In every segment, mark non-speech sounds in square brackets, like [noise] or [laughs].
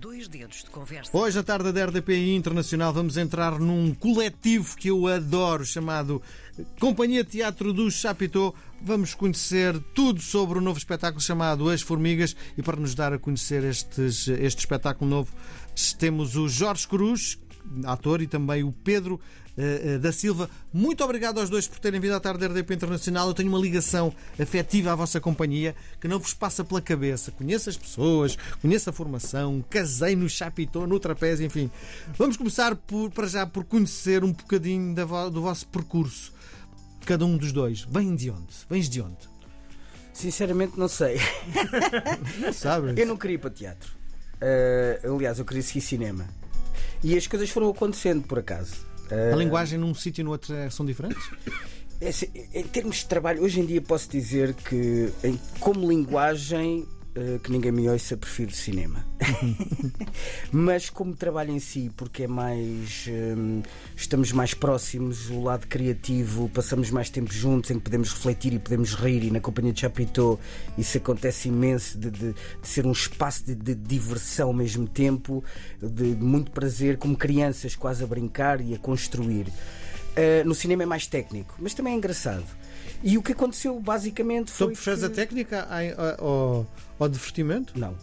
Dois dedos de conversa. Hoje, à tarde da RDPI Internacional, vamos entrar num coletivo que eu adoro, chamado Companhia Teatro do Chapitão. Vamos conhecer tudo sobre o novo espetáculo chamado As Formigas e para nos dar a conhecer estes, este espetáculo novo temos o Jorge Cruz, ator, e também o Pedro uh, da Silva. Muito obrigado aos dois por terem vindo à tarde da RDP Internacional. Eu tenho uma ligação afetiva à vossa companhia que não vos passa pela cabeça. Conheço as pessoas, conheço a formação, casei no Chapitão, no trapézio, enfim. Vamos começar por, para já por conhecer um bocadinho vo do vosso percurso. Cada um dos dois. Vem de onde? Vens de onde? Sinceramente, não sei. [laughs] Não sabes? Eu não queria ir para teatro. Uh, aliás, eu queria seguir cinema. E as coisas foram acontecendo por acaso. A linguagem num sítio e no outro são diferentes? É assim, em termos de trabalho, hoje em dia posso dizer que, em, como linguagem, que ninguém me ouça, prefiro cinema. [laughs] Mas como trabalho em si, porque é mais. Um, estamos mais próximos, o lado criativo, passamos mais tempo juntos, em que podemos refletir e podemos rir, e na companhia de Chapitão isso acontece imenso, de, de, de ser um espaço de, de, diversão ao mesmo tempo, de muito prazer, como crianças quase a brincar e a construir. Uh, no cinema é mais técnico, mas também é engraçado. E o que aconteceu basicamente foi. Tu preferes que... a técnica ao, ao divertimento? Não.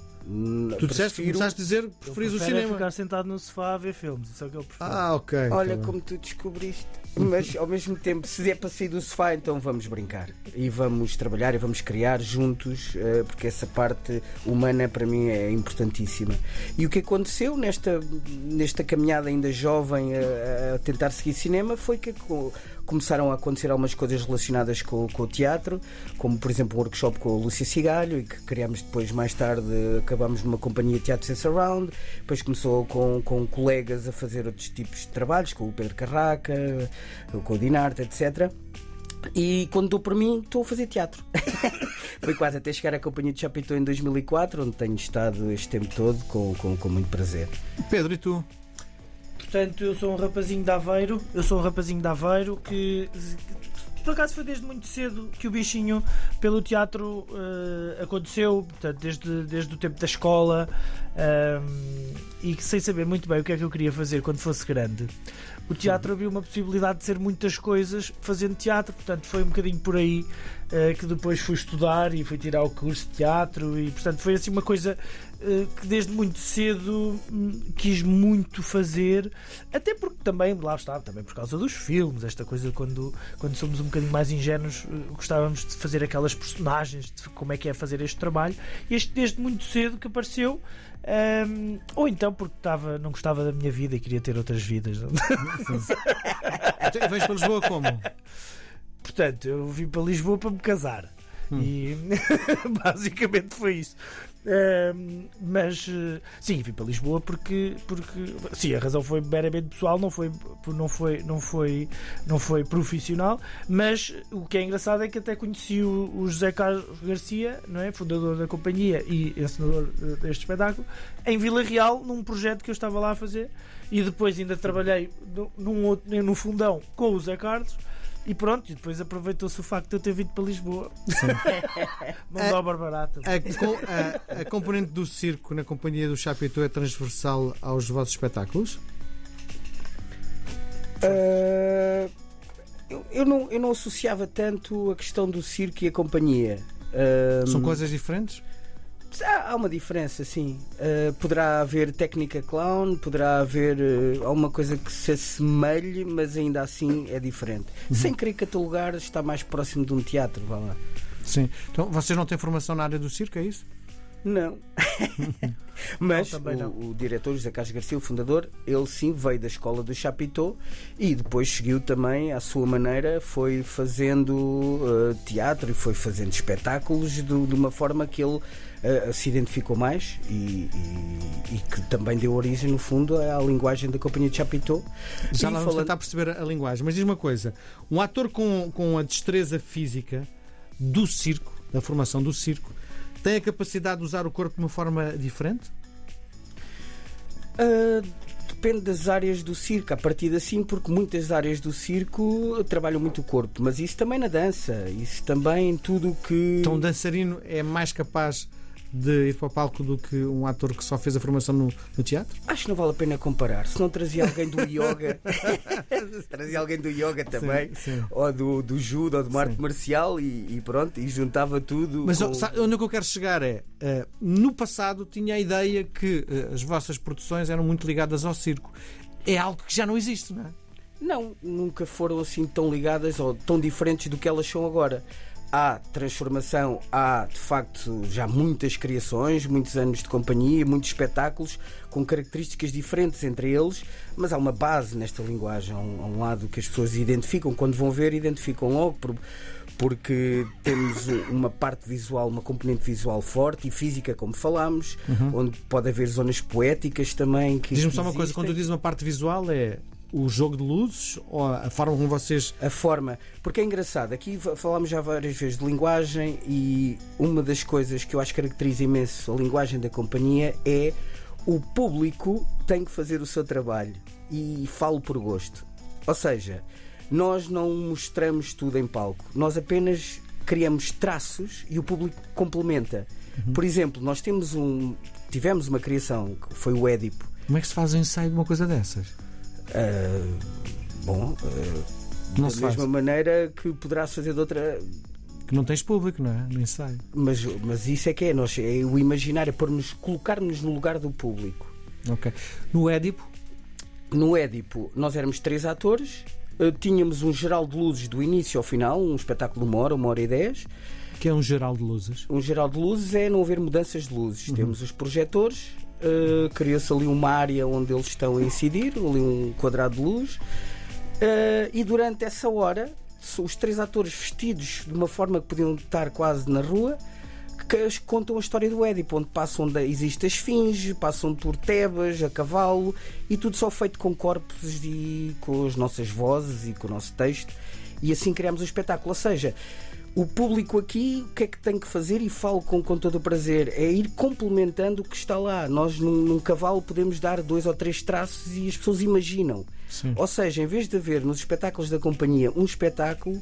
Tu disseste, Prefiro- começaste a dizer que preferias o é cinema. ficar sentado no sofá a ver filmes. Isso é o que eu prefiro. Ah, ok. Olha tá bem. como tu descobriste. Mas ao mesmo tempo, se é para sair do sofá, então vamos brincar. E vamos trabalhar e vamos criar juntos, eh, porque essa parte humana para mim é importantíssima. E o que aconteceu nesta, nesta caminhada ainda jovem a, a tentar seguir cinema foi que co- começaram a acontecer algumas coisas relacionadas com, com o teatro, como por exemplo um workshop com a Lúcia Cigalho, e que criámos depois, mais tarde, acabámos numa companhia Teatro Sense Around. Depois começou com, com colegas a fazer outros tipos de trabalhos, com o Pedro Carraca, com o Dinarte, etc. E quando dou por mim, estou a fazer teatro. [laughs] Foi quase até chegar à Companhia de Chapitão em 2004, onde tenho estado este tempo todo com, com, com muito prazer. Pedro, e tu? Portanto, eu sou um rapazinho de Aveiro. Eu sou um rapazinho de Aveiro que. Por acaso foi desde muito cedo que o bichinho pelo teatro eh, aconteceu, portanto, desde, desde o tempo da escola ehm, e que sem saber muito bem o que é que eu queria fazer quando fosse grande. O teatro abriu uma possibilidade de ser muitas coisas fazendo teatro, portanto foi um bocadinho por aí eh, que depois fui estudar e fui tirar o curso de teatro e portanto foi assim uma coisa eh, que desde muito cedo hum, quis muito fazer, até porque também, lá está, também por causa dos filmes, esta coisa quando, quando somos um bocadinho mais ingênuos, eh, gostávamos de fazer aquelas personagens, de como é que é fazer este trabalho, e este desde muito cedo que apareceu. Hum, ou então porque estava, não gostava da minha vida e queria ter outras vidas. Vens para Lisboa como? Portanto, eu vim para Lisboa para me casar. E [laughs] basicamente foi isso. Mas eh, sim, vim para Lisboa porque, porque sim, a razão foi meramente pessoal, não foi, não foi, não foi, não foi profissional. Mas o que é engraçado é que até conheci o, o José Carlos Garcia, não é? fundador da companhia e encenador eh, deste espetáculo, em Vila Real, num projeto que eu estava lá a fazer. E depois ainda trabalhei no, num outro, no fundão com o Zé Carlos. E pronto, e depois aproveitou-se o facto de eu ter vindo para Lisboa. [laughs] Mão de obra barata. A, a- a componente do circo na companhia do Chapitão é transversal aos vossos espetáculos? Ah, eu, eu não, eu não associava tanto a questão do circo e a companhia. Ah, São coisas diferentes? Há há uma diferença, sim. Uh, poderá haver técnica clown, poderá haver uh, alguma coisa que se assemelhe, mas ainda assim é diferente. Sem querer catalogar, está mais próximo de um teatro, vá lá. Sim. Então, vocês não têm formação na área do circo, é isso? Não. [laughs] mas Não, o, não. o diretor José Carlos Garcia, o fundador, ele sim veio da escola do Chapitão e depois seguiu também à sua maneira, foi fazendo uh, teatro e foi fazendo espetáculos do- de uma forma que ele uh, se identificou mais e, e- e que também deu origem, no fundo, à linguagem da Companhia de Chapitão. Já E lá vamos falando- tentar perceber a a linguagem. Mas diz uma coisa: um ator com, com a destreza física do circo, da formação do circo, tem a capacidade de usar o corpo de uma forma diferente? Uh, depende das áreas do circo, a partir assim, porque muitas áreas do circo trabalham muito o corpo, mas isso também na dança, isso também em tudo o que. Então, um dançarino é mais capaz de ir para o palco do que um ator que só fez a formação no, no teatro? Acho que não vale a pena comparar. Se não trazia alguém do yoga, [laughs] trazia alguém do yoga também, Sim, sim. ou do, do judo, ou de uma arte marcial, e, e pronto, e juntava tudo. Mas com- sabe, onde é que eu quero chegar é, eh, no passado tinha a ideia que eh, as vossas produções eram muito ligadas ao circo. É algo que já não existe, não é? Não, nunca foram assim tão ligadas ou tão diferentes do que elas são agora. Há transformação, há de facto já muitas criações, muitos anos de companhia, muitos espetáculos com características diferentes entre eles, mas há uma base nesta linguagem, há um, há um lado que as pessoas identificam, quando vão ver, identificam logo, por- porque temos um- uma parte visual, uma componente visual forte e física, como falámos, onde pode haver zonas poéticas também. Diz-me só uma coisa, quando tu dizes uma parte visual é o jogo de luzes ou a forma como vocês. a forma. Porque é engraçado, aqui fa- falámos já várias vezes de linguagem e uma das coisas que eu acho que caracteriza imenso a linguagem da companhia é o público tem que fazer o seu trabalho e falo por gosto. Ou seja, nós não mostramos tudo em palco, nós apenas criamos traços e o público complementa. Por exemplo, nós temos um. Tivemos uma criação que foi o Édipo. Como é que se faz o ensaio de uma coisa dessas? Ah, bom, ah, Não da se faz. mesma maneira que poderá-se fazer de outra. Que não tens público, não é? No ensaio. Mas, mas isso é que é, nós, é o imaginar, é pormos, colocar-nos no lugar do público. Ok. No Édipo, No Édipo, nós éramos três atores, eh, tínhamos um geral de luzes do início ao final, um espetáculo de uma hora, uma hora e dez. que é um geral de luzes. Um geral de luzes é não haver mudanças de luzes. Temos os projetores, eh, cria-se ali uma área onde eles estão a incidir, ali um quadrado de luz, eh, e durante essa hora, os três atores vestidos de uma forma que podiam estar quase na rua, que contam a história do Édipo, onde passam onde existe a esfinge, passam por Tebas, a cavalo, e tudo só feito com corpos e com as nossas vozes e com o nosso texto, e assim criamos o espetáculo. Ou seja, o público aqui, o que é que tem que fazer, e falo com, com todo o prazer, é ir complementando o que está lá. Nós, num, num cavalo, podemos dar dois ou três traços e as pessoas imaginam. Sim. Ou seja, em vez de haver nos espetáculos da companhia um espetáculo,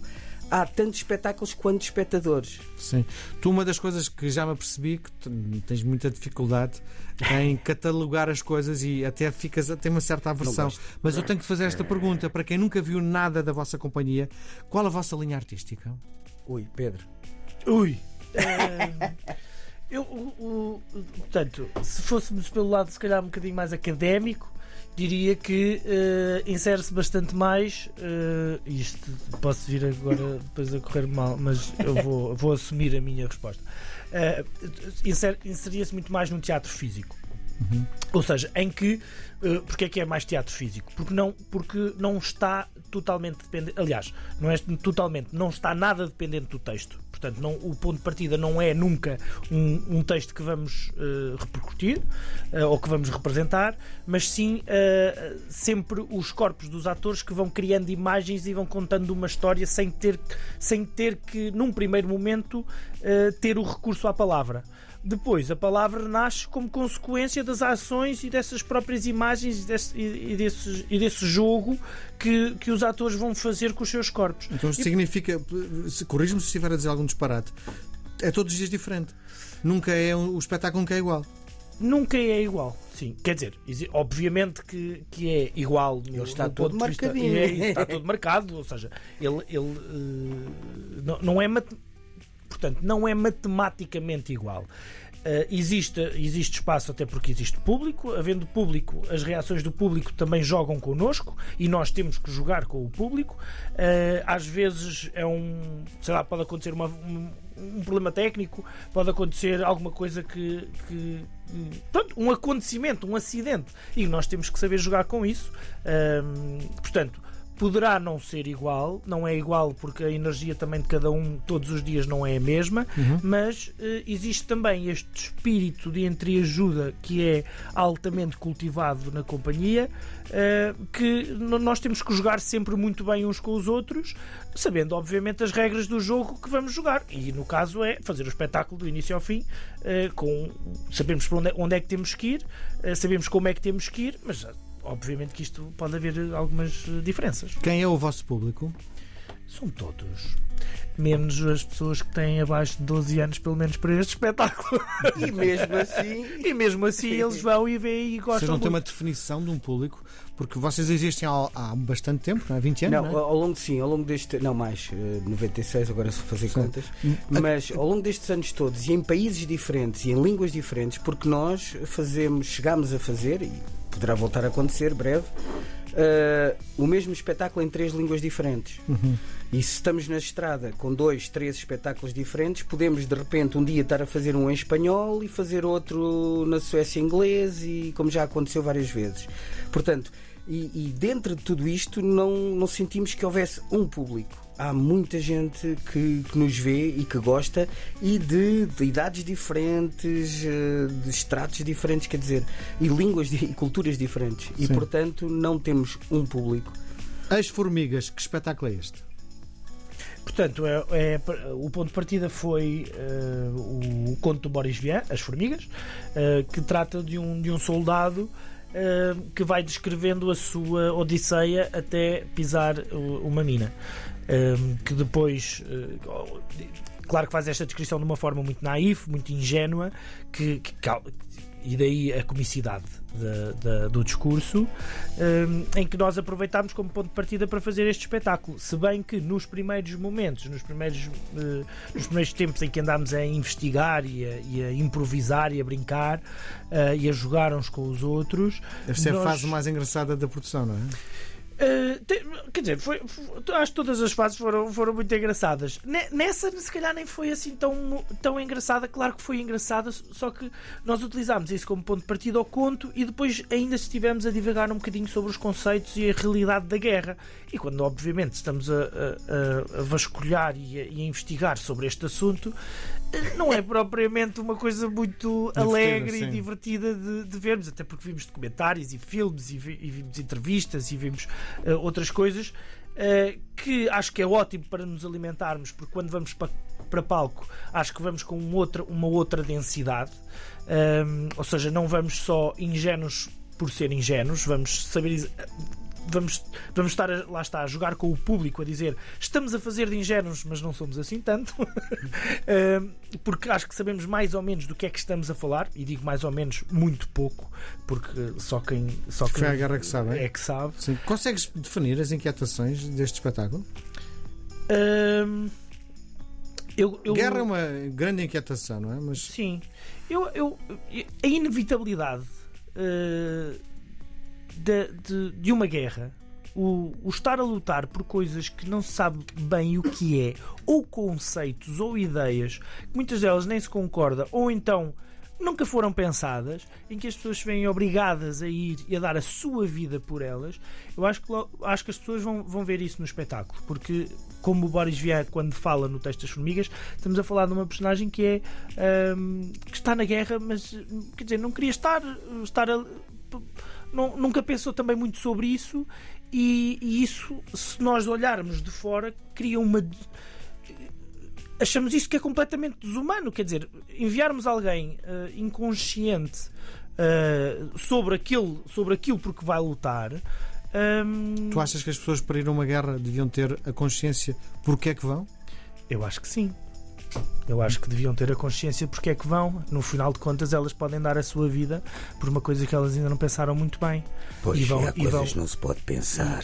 há tantos espetáculos quanto espectadores. Sim. Tu, uma das coisas que já me apercebi que tens muita dificuldade em [laughs] catalogar as coisas e até ficas a ter uma certa aversão. Mas eu tenho que fazer esta pergunta para quem nunca viu nada da vossa companhia: qual a vossa linha artística? Ui, Pedro. Ui. Eh, eu, o- o- portanto, se fôssemos pelo lado, se calhar, um bocadinho mais académico, diria que eh, insere-se bastante mais. eh, isto posso vir agora depois a correr mal, mas eu vou, vou assumir a minha resposta. Eh, inser- Inseria-se muito mais num teatro físico. Ou seja, em que. eh, porque é que é mais teatro físico? Porque não, porque não está totalmente dependente. Aliás, não é totalmente, não está nada dependente do texto. Portanto, não, o ponto de partida não é nunca um, um texto que vamos eh, repercutir eh, ou que vamos representar, mas sim eh, sempre os corpos dos atores que vão criando imagens e vão contando uma história sem ter, sem ter que, num primeiro momento, ter o recurso à palavra. Depois, a palavra nasce como consequência das ações e dessas próprias imagens e desse, e, e desse, e desse jogo que, que os atores vão fazer com os seus corpos. Então isto significa, corrijo-me se estiver a dizer algum disparate, é todos os dias diferente. Nunca é um- o espetáculo nunca é igual. Nunca é igual, sim. Quer dizer, obviamente que, que é igual. Ele está todo vista- marcadinho. É, está todo marcado, ou seja, ele, ele eh, não, não é mat- portanto, não é matematicamente igual. Eh, existe, existe espaço até porque existe público, havendo público, as reações do público também jogam connosco e nós temos que jogar com o público. Eh, às vezes é um, sei lá, pode acontecer uma- um, um problema técnico, pode acontecer alguma coisa que, que pronto, um acontecimento, um acidente e nós temos que saber jogar com isso. Ahm, portanto, poderá não ser igual, não é igual porque a energia também de cada um todos os dias não é a mesma, mas eh, existe também este espírito de entreajuda que é altamente cultivado na companhia, eh, que nós temos que jogar sempre muito bem uns com os outros, sabendo obviamente as regras do jogo que vamos jogar. E no caso é fazer o espetáculo do início ao fim, eh, com sabemos para onde é, onde é que temos que ir, sabemos como é que temos que ir, mas obviamente que isto pode haver algumas eh, diferenças. Quem é o vosso público? São todos. Menos as pessoas que têm abaixo de 12 anos, pelo menos para este espetáculo. [laughs] E mesmo assim. E mesmo assim eles vão e veem e gostam. Vocês não têm uma definição de um público, porque vocês existem há, há bastante tempo, não é? 20 anos, Não, não, é? ao longo sim, ao longo deste. Não, mais, eh, 96, agora se fazer contas. Mas ao longo destes anos todos, e em países diferentes e em línguas diferentes, porque nós fazemos, chegámos a fazer, e poderá voltar a acontecer breve, eh, o mesmo espetáculo em três línguas diferentes. E se estamos na estrada com dois, três espetáculos diferentes, podemos de repente um dia estar a fazer um em espanhol e fazer outro na Suécia em inglês, e como já aconteceu várias vezes. Portanto, e, e dentro de tudo isto não, não sentimos que houvesse um público. Há muita gente que, que nos vê e que gosta e de, de idades diferentes, eh, de estratos diferentes, quer dizer, e línguas e culturas diferentes. E Sim. portanto não temos um público. As Formigas, que espetáculo é este? Portanto, é, é- o ponto de partida foi eh, o conto do Boris Vian, As Formigas, eh, que trata de um, de um soldado que vai descrevendo a sua odisseia até pisar uma mina. Que depois. eh, Claro que faz esta descrição de uma forma muito naif, muito ingênua, que, que e daí a comicidade da- da- do discurso, em que nós aproveitámos como ponto de partida para fazer este espetáculo. Se bem que nos primeiros momentos, nos primeiros, eh, nos primeiros tempos em que andámos a investigar e a, e a improvisar e a brincar eh, e a jogar uns com os outros, Deve ser a Nós- fase mais engraçada da produção, não é? Te- quer dizer, foi, foi- acho que todas as fases foram, foram muito engraçadas. Ne- Nessa, se calhar, nem foi assim tão, tão engraçada. Claro que foi engraçada, só que nós utilizámos isso como ponto de partida ao conto e depois ainda estivemos a divagar um bocadinho sobre os conceitos e a realidade da guerra. E quando, obviamente, estamos a, a- a- vasculhar e a, e a investigar sobre este assunto, eh, não é propriamente uma coisa muito Divertida, alegre sim. e divertida de, de vermos, até porque vimos documentários e filmes e, vi- e vimos entrevistas e vimos eh, outras coisas eh, que acho que é ótimo para nos alimentarmos, porque quando vamos para, para palco acho que vamos com um outra, uma outra densidade, Ahm, ou seja, não vamos só ingênuos por ser ingênuos, vamos saber. Vamos, vamos estar, a- lá está, a jogar com o público, a dizer estamos a fazer de ingênuos, mas não somos assim tanto. Ahm, [laughs] porque acho que sabemos mais ou menos do que é que estamos a falar, e digo mais ou menos muito pouco, porque só quem, só quem Foi a guerra que sabe, é? é que sabe. Sim. Consegues definir as inquietações deste espetáculo? Ahm, eu, eu- Guerra é uma grande inquietação, não é? Mas Sim, eu, eu, a inevitabilidade eh, de, de, de uma guerra, o, o estar a lutar por coisas que não se sabe bem o que é, ou conceitos ou ideias, que muitas delas nem se concordam, ou então nunca foram pensadas, em que as pessoas se veem obrigadas a ir e a dar a sua vida por elas, eu acho que, acho que as pessoas vão, vão ver isso no espetáculo, porque como o Boris Vian quando fala no texto das formigas, estamos a falar de uma personagem que é hum, que está na guerra, mas quer dizer, não queria estar, estar a- não- nunca pensou também muito sobre isso e, e isso, se nós olharmos de fora, cria uma achamos isto que é completamente desumano. Quer dizer, enviarmos alguém eh, inconsciente eh, sobre, aquilo, sobre aquilo por que vai lutar. hum, tu achas que as pessoas para ir a uma guerra deviam ter a consciência porque é que vão? Eu acho que sim. Eu acho que deviam ter a consciência porque é que vão. No final de contas, elas podem dar a sua vida por uma coisa que elas ainda não pensaram muito bem. Pois E vão- há e coisas vão- não se pode pensar.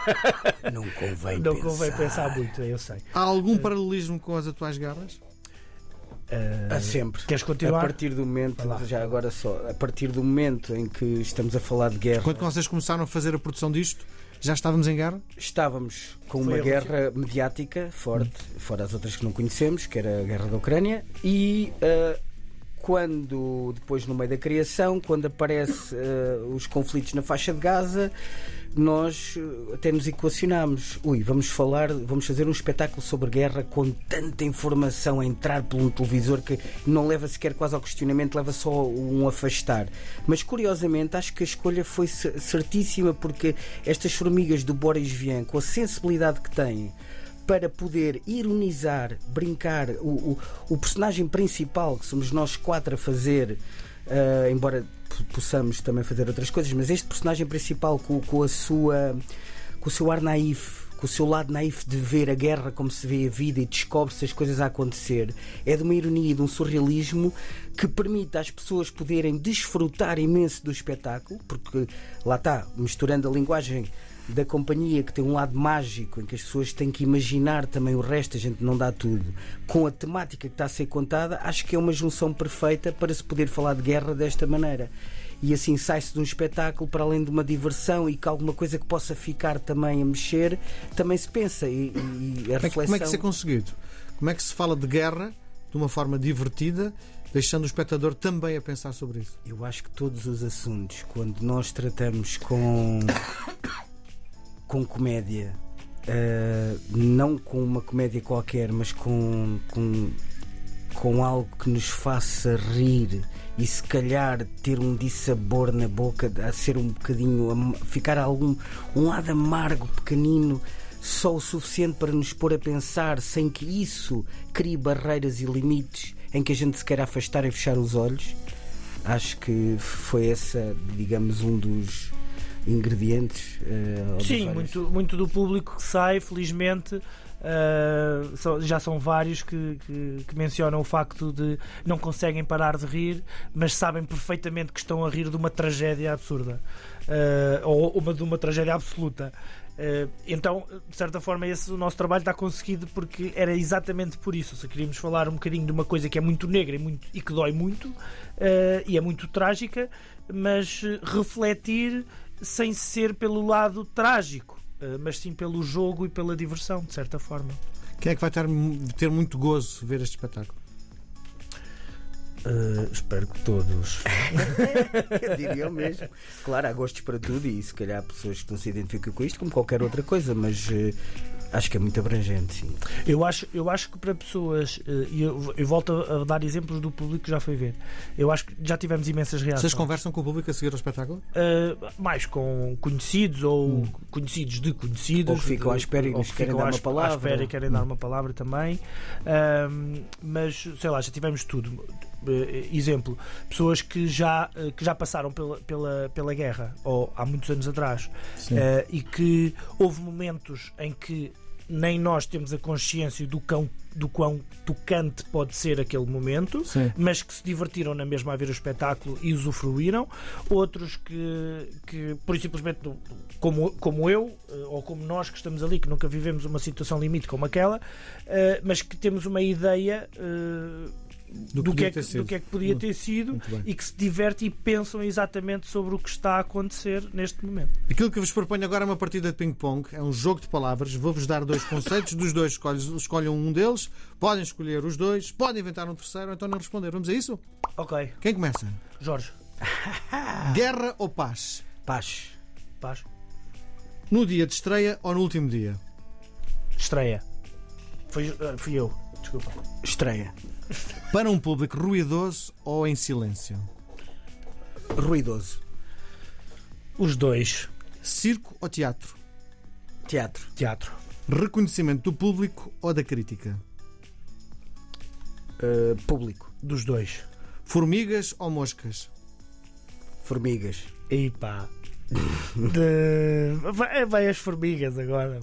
[laughs] não convém Não pensar. convém pensar muito, eu sei. Há algum paralelismo com as atuais guerras? Eh, Há sempre. Queres A continuar? partir do momento, já agora só, a partir do momento em que estamos a falar de guerra, Quando vocês começaram a fazer a produção disto, já estávamos em guerra? estávamos com Foi uma a guerra mediática forte, fora as outras que não conhecemos, que era a guerra da Ucrânia, e ah, quando, depois no meio da criação, quando aparece ah, os conflitos na faixa de Gaza, nós até nos equacionámos. Ui, vamos falar, vamos fazer um espetáculo sobre guerra com tanta informação a entrar por um televisor que não leva sequer quase ao questionamento, leva só um afastar. Mas curiosamente, acho que a escolha foi cer- certíssima porque estas formigas do Boris Vian, com a sensibilidade que têm para poder ironizar, brincar, o, o, o personagem principal, que somos nós quatro a fazer, ah, embora possamos também fazer outras coisas, mas este personagem principal com, com a sua com o seu ar naif, com o seu lado naif de ver a guerra como se vê a vida e descobre-se as coisas a acontecer, é de uma ironia e de um surrealismo que permite às pessoas poderem desfrutar imenso do espetáculo, porque lá está, misturando a linguagem da companhia que tem um lado mágico em que as pessoas têm que imaginar também o resto, a gente não dá tudo, com a temática que está a ser contada, acho que é uma junção perfeita para se poder falar de guerra desta maneira. E assim sai-se de um espetáculo para além de uma diversão e que alguma coisa que possa ficar também a mexer, também se pensa. E, e a Como é, que, como é que reflexão- isso é conseguido? Como é que se fala de guerra de uma forma divertida, deixando o espectador também a pensar sobre isso? Eu acho que todos os assuntos, quando nós tratamos com, com comédia, eh, não com uma comédia qualquer, mas com, com, com algo que nos faça rir e se calhar ter um dissabor na boca, a ser um bocadinho, am- ficar algum um lado amargo, pequenino. Só o suficiente para nos pôr a pensar, sem que isso crie barreiras e limites em que a gente se queira afastar e fechar os olhos. Acho que foi essa, digamos, um dos ingredientes. de Sim, muito, muito do público que sai, felizmente, só- já são vários que, que- que mencionam o facto de não conseguem parar de rir, mas sabem perfeitamente que estão a rir de uma tragédia absurda ah, ou uma, de uma tragédia absoluta. Ah, então, de certa forma, esse o nosso trabalho está conseguido porque era exatamente por isso. Se queríamos falar um bocadinho de uma coisa que é muito negra e, muito, e que dói muito e é muito trágica, mas refletir sem ser pelo lado trágico, eh, mas sim pelo jogo e pela diversão, de certa forma. Quem é que vai ter, ter muito gozo ver este espetáculo? Eh, espero que todos. [laughs] Eu diria o mesmo. Claro, há gostos para tudo e se calhar há pessoas que não se identificam com isto como qualquer outra coisa, mas eh, acho que é muito abrangente, sim. Eu acho, eu acho que para pessoas, eh, e eu, eu volto a, dar exemplos do público que já foi ver, eu acho que já tivemos imensas reações. Vocês conversam com o público a seguir ao espetáculo? Uh, mais com conhecidos ou conhecidos de conhecidos Ou que ficam à espera e nos que querem dar uma palavra. à espera e querem dar uma palavra também Um, mas sei lá, já tivemos tudo Uh, exemplo, pessoas que já, uh, que já passaram pela, pela, pela guerra ou há muitos anos atrás. Uh, e que houve momentos em que nem nós temos a consciência do quão, do quão tocante pode ser aquele momento Sim. mas que se divertiram na mesma a ver o espetáculo e usufruíram, outros que, que por simplesmente, como, como eu, eh, ou como nós que estamos ali, que nunca vivemos uma situação limite como aquela, eh, mas que temos uma ideia eh, Do do, que é ter que, sido. do que é que podia ter sido e que se diverte e pensam exatamente sobre o que está a acontecer neste momento. Aquilo que vos proponho agora é uma partida de ping-pong, é um jogo de palavras. Vou-vos dar dois conceitos, dos dois escolham um deles, podem escolher os dois, podem inventar um terceiro então não responder. Vamos a isso? Ok, Quem começa? Jorge, [laughs] Guerra ou paz? Paz. paz, No dia de estreia ou no último dia? estreia. Foi, eh, fui eu, desculpa. Estreia. [laughs] Para um público ruidoso ou em silêncio? Ruidoso. Os dois, Circo ou teatro? Teatro. teatro. Reconhecimento do público ou da crítica? Uh, público. Dos dois. Formigas ou moscas? Formigas. E pá. [laughs] De... Vai, vai as formigas agora.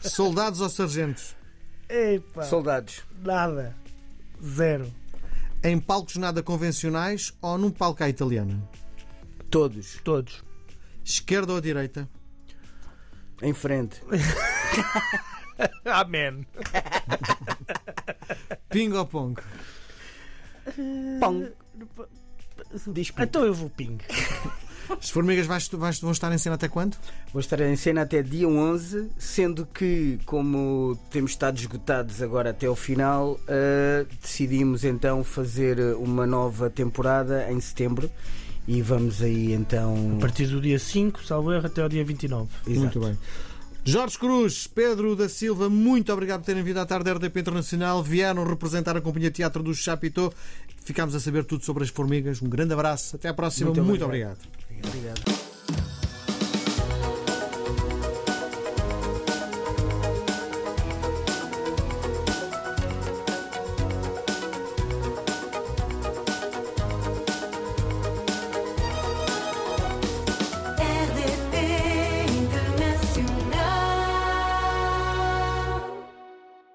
Soldados ou sargentos? Epá, Soldados. nada. Zero. Em palcos nada convencionais ou num palco à italiana? Todos. Todos. Esquerda ou direita? Em frente. [laughs] Amém. Ping ou pong? Diz ping. Então eu vou ping. As formigas vais- vais- vão estar em cena até quando? Vou estar em cena até dia 11, sendo que, como temos estado esgotados agora até o final, uh, decidimos então fazer uma nova temporada em setembro e vamos aí então. A partir do dia 5, salvo erro, até ao dia 29. Exato. Muito bem. Jorge Cruz, Pedro da Silva, muito obrigado por terem vindo à tarde da RDP Internacional. Vieram representar a Companhia Teatro do Chapitão. Ficámos a saber tudo sobre as formigas. Um grande abraço. Até à próxima. Muito Muito obrigado. obrigado. Obrigado.